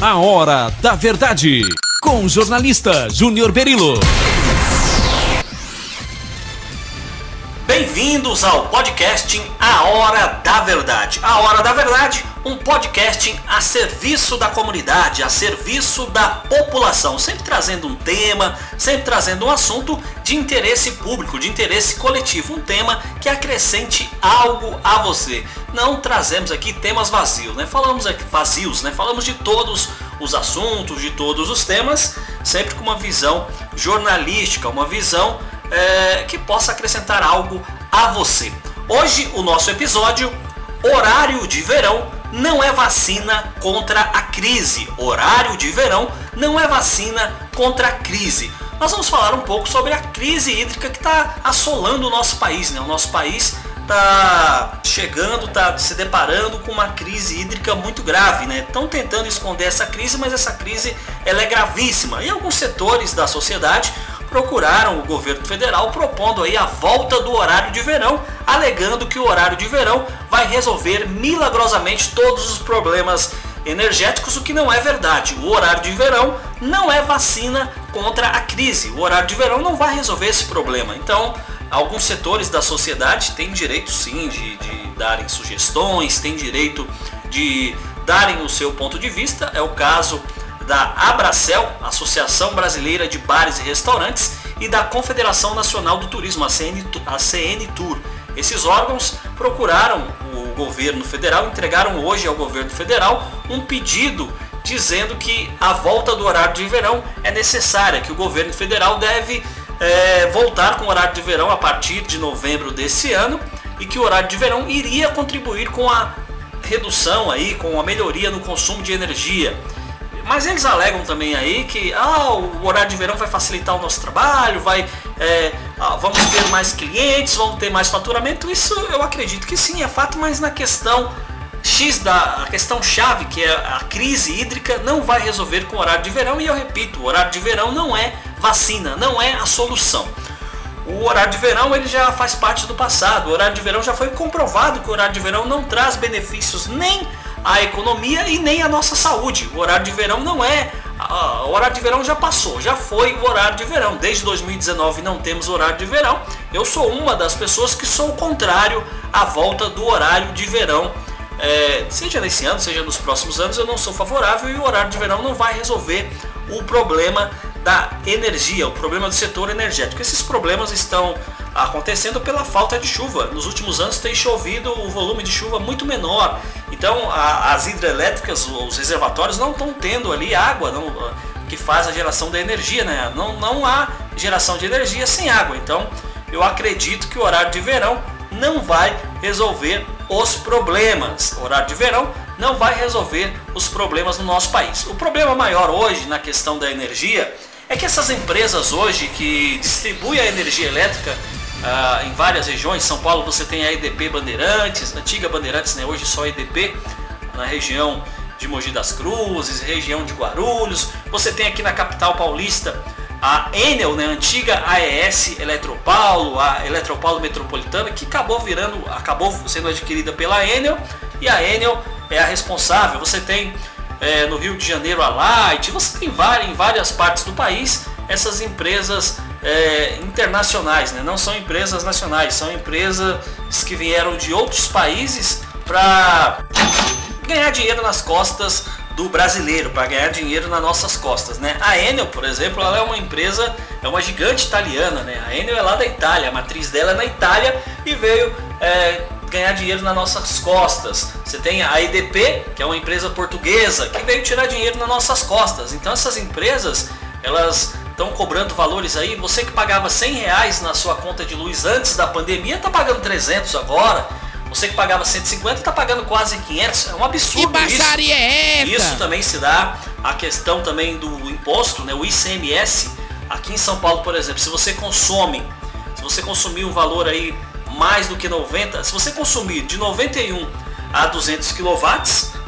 A Hora da Verdade, com o jornalista Júnior Berilo. Bem-vindos ao podcast A Hora da Verdade. A Hora da Verdade, um podcast a serviço da comunidade, a serviço da população, sempre trazendo um tema, sempre trazendo um assunto de interesse público, de interesse coletivo, um tema que acrescente algo a você. Não trazemos aqui temas vazios, né? Falamos aqui vazios, né? Falamos de todos os assuntos, de todos os temas, sempre com uma visão jornalística, uma visão é, que possa acrescentar algo a você. Hoje o nosso episódio, horário de verão, não é vacina contra a crise. Horário de verão não é vacina contra a crise. Nós vamos falar um pouco sobre a crise hídrica que está assolando o nosso país. Né? O nosso país está chegando, está se deparando com uma crise hídrica muito grave, né? Estão tentando esconder essa crise, mas essa crise ela é gravíssima. E alguns setores da sociedade procuraram o governo federal propondo aí a volta do horário de verão, alegando que o horário de verão vai resolver milagrosamente todos os problemas energéticos, o que não é verdade. O horário de verão não é vacina contra a crise. O horário de verão não vai resolver esse problema. Então, alguns setores da sociedade têm direito sim de, de darem sugestões, têm direito de darem o seu ponto de vista. É o caso da Abracel, Associação Brasileira de Bares e Restaurantes, e da Confederação Nacional do Turismo, a CN, a CN Tour. Esses órgãos procuraram o governo federal, entregaram hoje ao governo federal um pedido dizendo que a volta do horário de verão é necessária, que o governo federal deve é, voltar com o horário de verão a partir de novembro desse ano e que o horário de verão iria contribuir com a redução aí, com a melhoria no consumo de energia. Mas eles alegam também aí que ah, o horário de verão vai facilitar o nosso trabalho, vai, é, ah, vamos ter mais clientes, vamos ter mais faturamento. Isso eu acredito que sim, é fato, mas na questão X da a questão chave, que é a crise hídrica, não vai resolver com o horário de verão. E eu repito, o horário de verão não é vacina, não é a solução. O horário de verão ele já faz parte do passado. O horário de verão já foi comprovado que o horário de verão não traz benefícios nem a economia e nem a nossa saúde. O horário de verão não é. O horário de verão já passou, já foi o horário de verão. Desde 2019 não temos horário de verão. Eu sou uma das pessoas que sou contrário à volta do horário de verão. É, seja nesse ano, seja nos próximos anos, eu não sou favorável e o horário de verão não vai resolver o problema da energia, o problema do setor energético. Esses problemas estão acontecendo pela falta de chuva. Nos últimos anos tem chovido o volume de chuva muito menor. Então a, as hidrelétricas, os reservatórios não estão tendo ali água não, que faz a geração da energia. Né? Não, não há geração de energia sem água. Então eu acredito que o horário de verão não vai resolver os problemas. O horário de verão não vai resolver os problemas no nosso país. O problema maior hoje na questão da energia é que essas empresas hoje que distribuem a energia elétrica ah, em várias regiões. São Paulo você tem a EDP Bandeirantes, antiga Bandeirantes, né? hoje só EDP, na região de Mogi das Cruzes, região de Guarulhos. Você tem aqui na capital paulista a Enel, né, antiga AES Eletropaulo, a Eletropaulo Metropolitana, que acabou virando, acabou sendo adquirida pela Enel, e a Enel é a responsável. Você tem é, no Rio de Janeiro a Light, você tem várias, em várias partes do país essas empresas é, internacionais, né? não são empresas nacionais, são empresas que vieram de outros países para ganhar dinheiro nas costas do brasileiro, para ganhar dinheiro nas nossas costas. Né? A Enel, por exemplo, ela é uma empresa, é uma gigante italiana. Né? A Enel é lá da Itália, a matriz dela é na Itália e veio é, ganhar dinheiro nas nossas costas. Você tem a EDP, que é uma empresa portuguesa, que veio tirar dinheiro nas nossas costas. Então essas empresas, elas estão cobrando valores aí. Você que pagava 100 reais na sua conta de luz antes da pandemia, está pagando 300 agora. Você que pagava 150 está pagando quase 500. É um absurdo que isso. é essa? Isso também se dá a questão também do imposto, né, o ICMS. Aqui em São Paulo, por exemplo, se você consome, se você consumir um valor aí mais do que 90, se você consumir de 91 a 200 kW,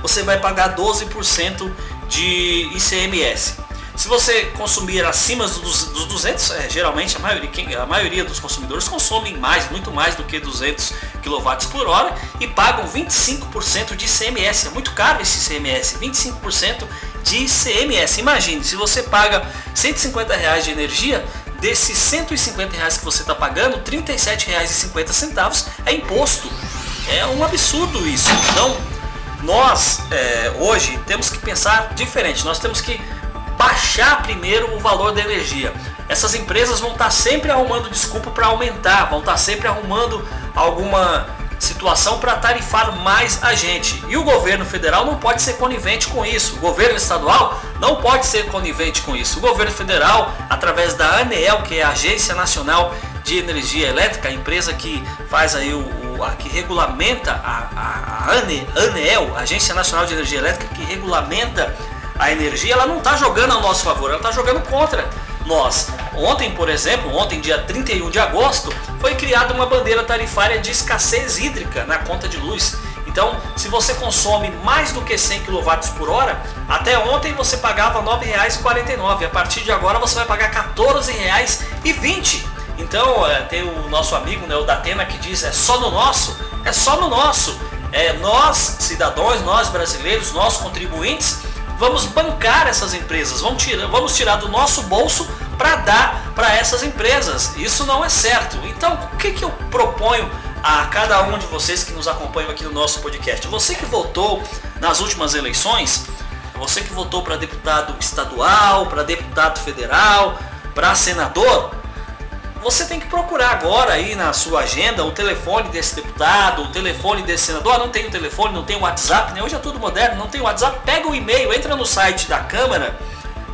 você vai pagar 12% de ICMS. Se você consumir acima dos, dos 200, é, geralmente a maioria, quem, a maioria dos consumidores consomem mais, muito mais do que 200 kW por hora e pagam 25% de ICMS. É muito caro esse ICMS, 25% de ICMS. Imagine, se você paga 150 reais de energia, desses 150 reais que você está pagando, R$ 37,50 é imposto. É um absurdo isso. Então, nós é, hoje temos que pensar diferente. Nós temos que baixar primeiro o valor da energia. Essas empresas vão estar sempre arrumando desculpa para aumentar, vão estar sempre arrumando alguma situação para tarifar mais a gente. E o governo federal não pode ser conivente com isso. O governo estadual não pode ser conivente com isso. O governo federal, através da ANEEL, que é a Agência Nacional de Energia Elétrica, a empresa que faz aí o, o a, que regulamenta a, a, a ANE, ANEEL, Agência Nacional de Energia Elétrica, que regulamenta a energia, ela não está jogando ao nosso favor, ela está jogando contra nós. Ontem, por exemplo, ontem, dia 31 de agosto, foi criada uma bandeira tarifária de escassez hídrica na conta de luz. Então, se você consome mais do que 100 kW por hora, até ontem você pagava R$ 9,49. A partir de agora você vai pagar R$ 14,20. Então, é, tem o nosso amigo, né, o Datena, que diz: é só no nosso? É só no nosso. É, nós, cidadãos, nós brasileiros, nós contribuintes, vamos bancar essas empresas, vamos tirar, vamos tirar do nosso bolso para dar para essas empresas. Isso não é certo. Então, o que, que eu proponho a cada um de vocês que nos acompanham aqui no nosso podcast? Você que votou nas últimas eleições, você que votou para deputado estadual, para deputado federal, para senador, você tem que procurar agora aí na sua agenda o telefone desse deputado, o telefone desse senador. Ah, não tem o telefone, não tem o WhatsApp, né? Hoje é tudo moderno, não tem o WhatsApp. Pega o e-mail, entra no site da Câmara,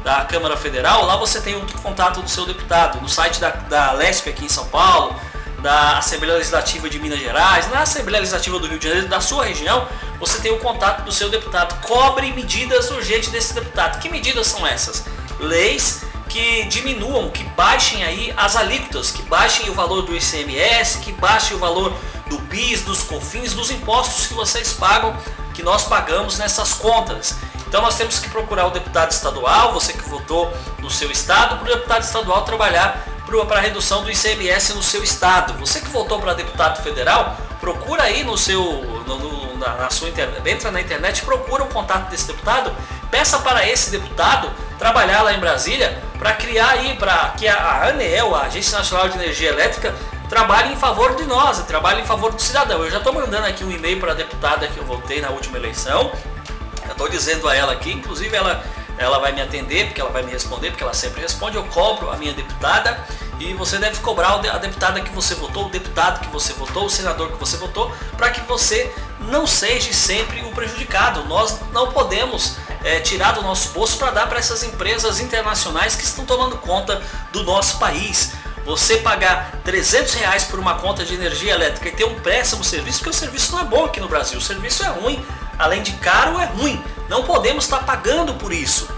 da Câmara Federal, lá você tem o contato do seu deputado. No site da, da LESP aqui em São Paulo, da Assembleia Legislativa de Minas Gerais, na Assembleia Legislativa do Rio de Janeiro, da sua região, você tem o contato do seu deputado. Cobre medidas urgentes desse deputado. Que medidas são essas? Leis que diminuam, que baixem aí as alíquotas, que baixem o valor do ICMS, que baixem o valor do PIS, dos COFINS, dos impostos que vocês pagam, que nós pagamos nessas contas. Então nós temos que procurar o deputado estadual, você que votou no seu estado, para o deputado estadual trabalhar para a redução do ICMS no seu estado. Você que votou para deputado federal, procura aí no seu, no, no, na, na, sua internet, entra na internet, procura o contato desse deputado, peça para esse deputado trabalhar lá em Brasília para criar aí, para que a ANEEL, a Agência Nacional de Energia Elétrica, trabalhe em favor de nós, trabalhe em favor do cidadão. Eu já estou mandando aqui um e-mail para a deputada que eu votei na última eleição. Eu estou dizendo a ela aqui, inclusive ela, ela vai me atender, porque ela vai me responder, porque ela sempre responde. Eu cobro a minha deputada e você deve cobrar a deputada que você votou, o deputado que você votou, o senador que você votou, para que você não seja sempre o prejudicado. Nós não podemos é, tirar do nosso bolso para dar para essas empresas internacionais que estão tomando conta do nosso país. Você pagar 300 reais por uma conta de energia elétrica e ter um péssimo serviço, porque o serviço não é bom aqui no Brasil, o serviço é ruim, além de caro, é ruim. Não podemos estar pagando por isso.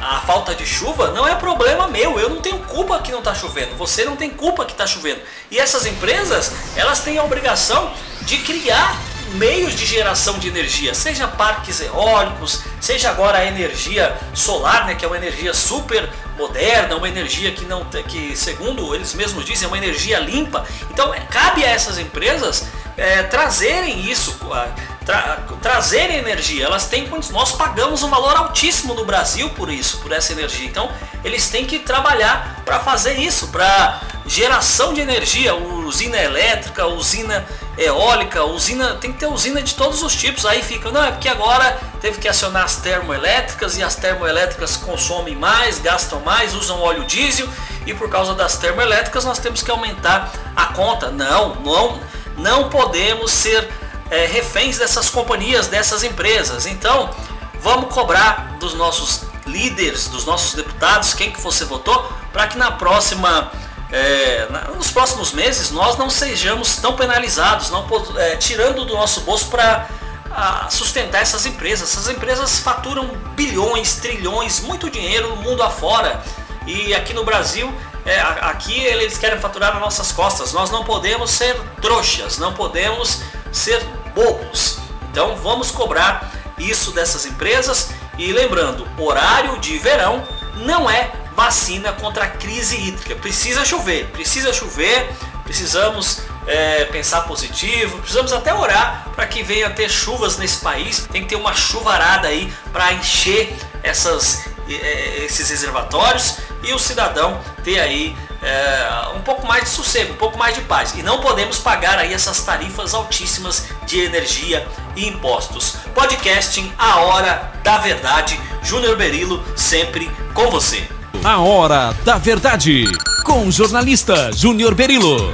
A falta de chuva não é problema meu, eu não tenho culpa que não está chovendo, você não tem culpa que está chovendo. E essas empresas, elas têm a obrigação de criar meios de geração de energia, seja parques eólicos, seja agora a energia solar, né, que é uma energia super moderna, uma energia que não que segundo eles mesmos dizem é uma energia limpa. Então é, cabe a essas empresas é, trazerem isso, tra, trazerem energia. Elas têm nós pagamos um valor altíssimo no Brasil por isso, por essa energia. Então eles têm que trabalhar para fazer isso, para geração de energia, usina elétrica, usina eólica, usina, tem que ter usina de todos os tipos. Aí fica, não, é porque agora teve que acionar as termoelétricas e as termoelétricas consomem mais, gastam mais, usam óleo diesel e por causa das termoelétricas nós temos que aumentar a conta. Não, não, não podemos ser é, reféns dessas companhias, dessas empresas. Então, vamos cobrar dos nossos líderes, dos nossos deputados, quem que você votou, para que na próxima é, nos próximos meses nós não sejamos tão penalizados, não é, tirando do nosso bolso para sustentar essas empresas. Essas empresas faturam bilhões, trilhões, muito dinheiro no mundo afora. E aqui no Brasil, é, aqui eles querem faturar nas nossas costas. Nós não podemos ser trouxas, não podemos ser bobos. Então vamos cobrar isso dessas empresas. E lembrando, horário de verão não é vacina contra a crise hídrica. Precisa chover, precisa chover, precisamos é, pensar positivo, precisamos até orar para que venha ter chuvas nesse país. Tem que ter uma chuvarada aí para encher essas, é, esses reservatórios e o cidadão ter aí é, um pouco mais de sossego, um pouco mais de paz. E não podemos pagar aí essas tarifas altíssimas de energia e impostos. Podcasting A Hora da Verdade. Júnior Berilo sempre com você. A Hora da Verdade, com o jornalista Júnior Berilo.